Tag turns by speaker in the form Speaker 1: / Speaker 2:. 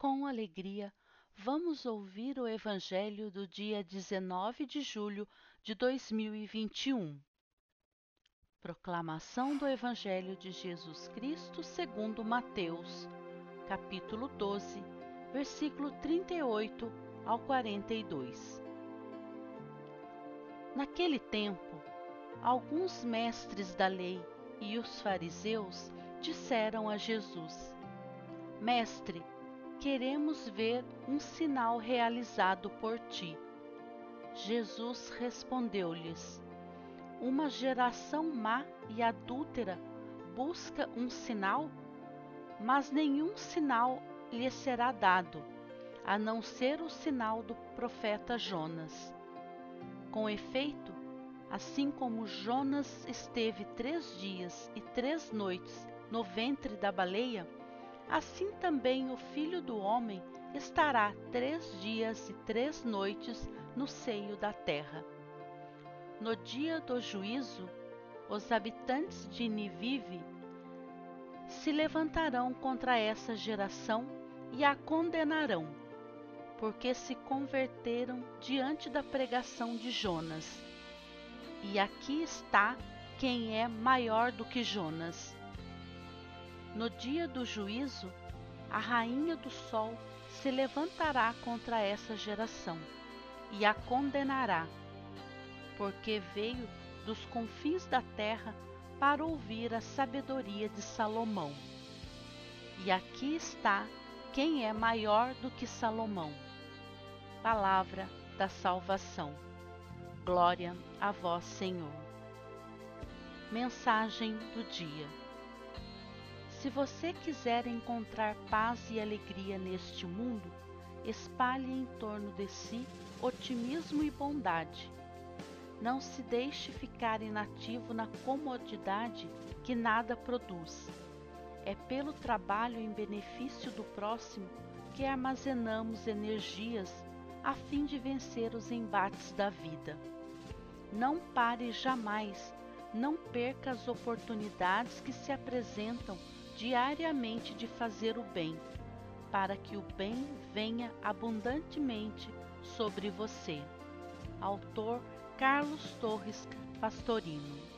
Speaker 1: com alegria, vamos ouvir o Evangelho do dia 19 de julho de 2021. Proclamação do Evangelho de Jesus Cristo segundo Mateus, capítulo 12, versículo 38 ao 42. Naquele tempo, alguns mestres da lei e os fariseus disseram a Jesus: Mestre, queremos ver um sinal realizado por ti. Jesus respondeu-lhes: Uma geração má e adúltera busca um sinal, mas nenhum sinal lhe será dado, a não ser o sinal do profeta Jonas. Com efeito, assim como Jonas esteve três dias e três noites no ventre da baleia, assim também o Filho do Homem estará três dias e três noites no seio da terra. No dia do juízo, os habitantes de Nivive se levantarão contra essa geração e a condenarão, porque se converteram diante da pregação de Jonas. E aqui está quem é maior do que Jonas. No dia do juízo, a rainha do sol se levantará contra essa geração e a condenará, porque veio dos confins da terra para ouvir a sabedoria de Salomão. E aqui está quem é maior do que Salomão. Palavra da salvação. Glória a vós, Senhor. Mensagem do dia. Se você quiser encontrar paz e alegria neste mundo, espalhe em torno de si otimismo e bondade. Não se deixe ficar inativo na comodidade que nada produz. É pelo trabalho em benefício do próximo que armazenamos energias a fim de vencer os embates da vida. Não pare jamais, não perca as oportunidades que se apresentam diariamente de fazer o bem, para que o bem venha abundantemente sobre você. Autor Carlos Torres Pastorino